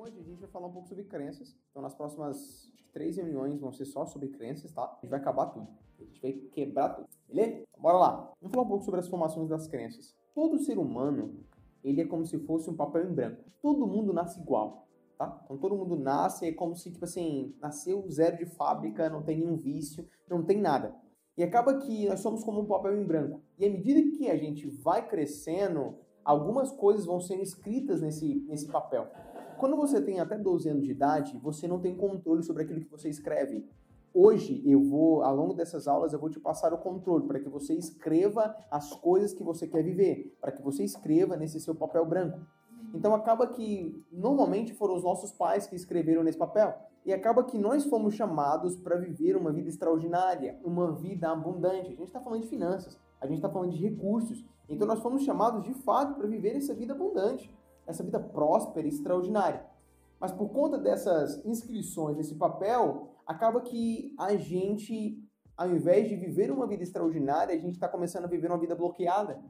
hoje a gente vai falar um pouco sobre crenças. Então, nas próximas três reuniões vão ser só sobre crenças, tá? A gente vai acabar tudo. A gente vai quebrar tudo, beleza? Então, bora lá. Vamos falar um pouco sobre as formações das crenças. Todo ser humano, ele é como se fosse um papel em branco. Todo mundo nasce igual, tá? Então, todo mundo nasce, é como se, tipo assim, nasceu zero de fábrica, não tem nenhum vício, não tem nada. E acaba que nós somos como um papel em branco. E à medida que a gente vai crescendo, algumas coisas vão sendo escritas nesse, nesse papel. Quando você tem até 12 anos de idade, você não tem controle sobre aquilo que você escreve. Hoje eu vou, ao longo dessas aulas, eu vou te passar o controle para que você escreva as coisas que você quer viver, para que você escreva nesse seu papel branco. Então acaba que normalmente foram os nossos pais que escreveram nesse papel. E acaba que nós fomos chamados para viver uma vida extraordinária, uma vida abundante. A gente está falando de finanças, a gente está falando de recursos. Então nós fomos chamados de fato para viver essa vida abundante, essa vida próspera e extraordinária. Mas por conta dessas inscrições nesse papel, acaba que a gente, ao invés de viver uma vida extraordinária, a gente está começando a viver uma vida bloqueada.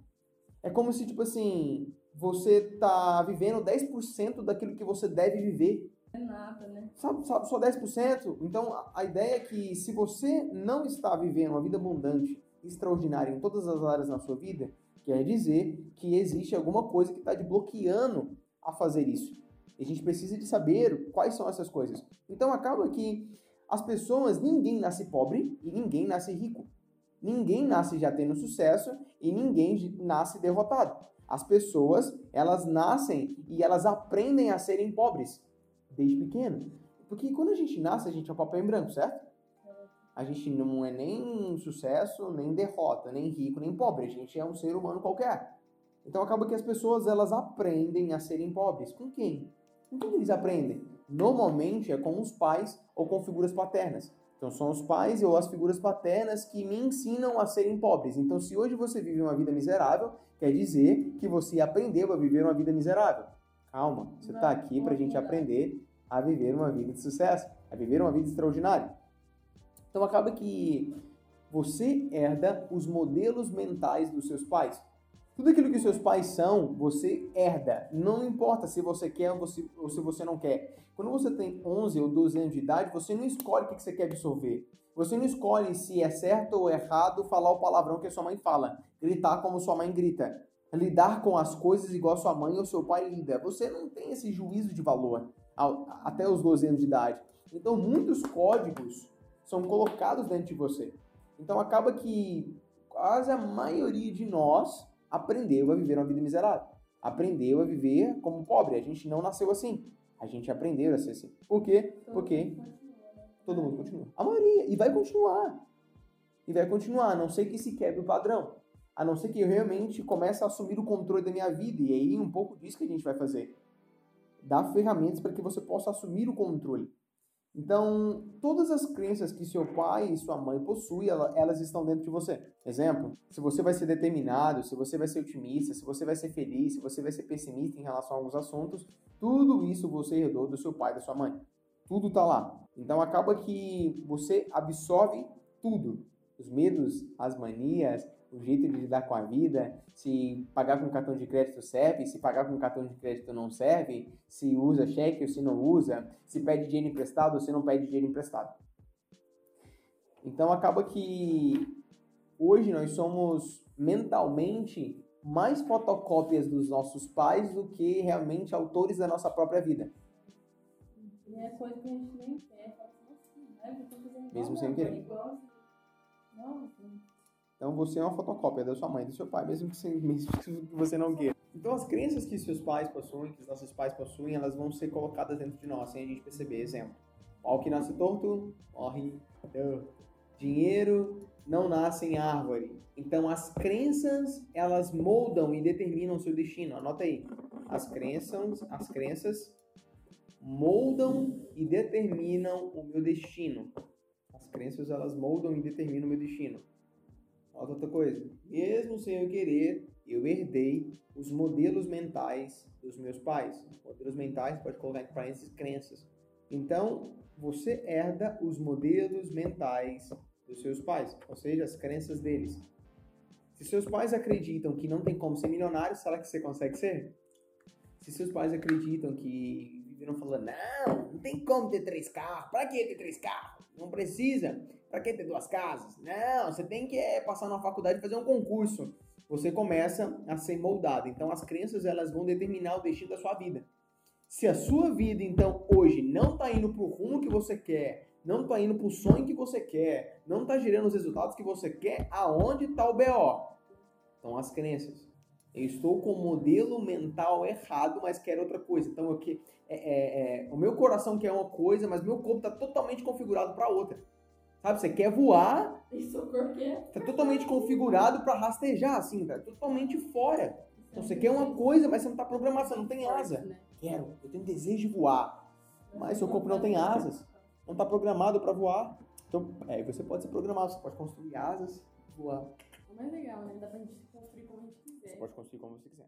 É como se, tipo assim, você está vivendo 10% daquilo que você deve viver. É nada, né? Sabe, sabe, só 10%? Então, a ideia é que se você não está vivendo uma vida abundante, extraordinária em todas as áreas na sua vida, quer dizer que existe alguma coisa que está te bloqueando a fazer isso. E a gente precisa de saber quais são essas coisas. Então, acaba que as pessoas, ninguém nasce pobre e ninguém nasce rico. Ninguém nasce já tendo sucesso e ninguém nasce derrotado. As pessoas, elas nascem e elas aprendem a serem pobres desde pequeno. Porque quando a gente nasce, a gente é um papel em branco, certo? A gente não é nem sucesso, nem derrota, nem rico, nem pobre. A gente é um ser humano qualquer. Então acaba que as pessoas elas aprendem a serem pobres. Com quem? Com quem eles aprendem? Normalmente é com os pais ou com figuras paternas. Então são os pais ou as figuras paternas que me ensinam a serem pobres. Então se hoje você vive uma vida miserável, quer dizer que você aprendeu a viver uma vida miserável. Calma, você está aqui para a gente aprender a viver uma vida de sucesso, a viver uma vida extraordinária. Então acaba que você herda os modelos mentais dos seus pais. Tudo aquilo que seus pais são, você herda. Não importa se você quer ou, se você não quer. Quando você tem 11 ou 12 anos de idade, você não escolhe o que você quer absorver. Você não escolhe se é certo ou errado falar o palavrão que a sua mãe fala, gritar como sua mãe grita, lidar com as coisas igual sua mãe ou seu pai lida. Você não tem esse juízo de valor até os 12 anos de idade. Então, muitos códigos são colocados dentro de você. Então, acaba que quase a maioria de nós aprendeu a viver uma vida miserável. Aprendeu a viver como pobre. A gente não nasceu assim. A gente aprendeu a ser assim. Por quê? Porque todo mundo continua. A maioria. E vai continuar. E vai continuar, a não ser que se quebre o padrão. A não ser que eu realmente comece a assumir o controle da minha vida. E aí, um pouco disso que a gente vai fazer dar ferramentas para que você possa assumir o controle. Então, todas as crenças que seu pai e sua mãe possuem, elas estão dentro de você. Exemplo, se você vai ser determinado, se você vai ser otimista, se você vai ser feliz, se você vai ser pessimista em relação a alguns assuntos, tudo isso você herdou do seu pai e da sua mãe. Tudo está lá. Então, acaba que você absorve tudo. Os medos, as manias, o jeito de lidar com a vida, se pagar com cartão de crédito serve, se pagar com cartão de crédito não serve, se usa cheque ou se não usa, se pede dinheiro emprestado ou se não pede dinheiro emprestado. Então acaba que hoje nós somos mentalmente mais fotocópias dos nossos pais do que realmente autores da nossa própria vida. E é coisa que a gente nem quer, né? Mesmo sem querer. Nossa. Então você é uma fotocópia da sua mãe, do seu pai, mesmo que você, não queira. Então as crenças que seus pais possuem, que os nossos pais possuem, elas vão ser colocadas dentro de nós, sem a gente perceber. Exemplo, pau que nasce torto, morre. Dinheiro não nasce em árvore. Então as crenças, elas moldam e determinam seu destino. Anota aí. As crenças, as crenças moldam e determinam o meu destino. As crenças, elas moldam e determinam o meu destino. Olha outra coisa. Mesmo sem eu querer, eu herdei os modelos mentais dos meus pais. Modelos mentais, pode colocar em parênteses, crenças. Então, você herda os modelos mentais dos seus pais, ou seja, as crenças deles. Se seus pais acreditam que não tem como ser milionário, será que você consegue ser? Se seus pais acreditam que viram falando, não, não tem como ter três carros. Pra que ter três carros? Não precisa. Pra que ter duas casas? Não, você tem que é, passar na faculdade e fazer um concurso. Você começa a ser moldado. Então as crenças elas vão determinar o destino da sua vida. Se a sua vida, então, hoje não está indo para o rumo que você quer, não está indo para o sonho que você quer, não está gerando os resultados que você quer, aonde está o BO? Então, as crenças. Eu estou com o modelo mental errado, mas quero outra coisa. Então, é, é, é, o meu coração quer uma coisa, mas meu corpo está totalmente configurado para outra. Sabe, você quer voar, Isso o corpo quer. está totalmente configurado para rastejar, assim, tá totalmente fora. Então, você quer uma coisa, mas você não está programado, você não tem asa. Né? Quero, eu tenho desejo de voar, mas seu corpo não tem asas, não está programado para voar. Então, é, você pode ser programado, você pode construir asas, voar. O mais legal, né? Dá pra gente construir como a gente Você quiser. pode construir como você quiser.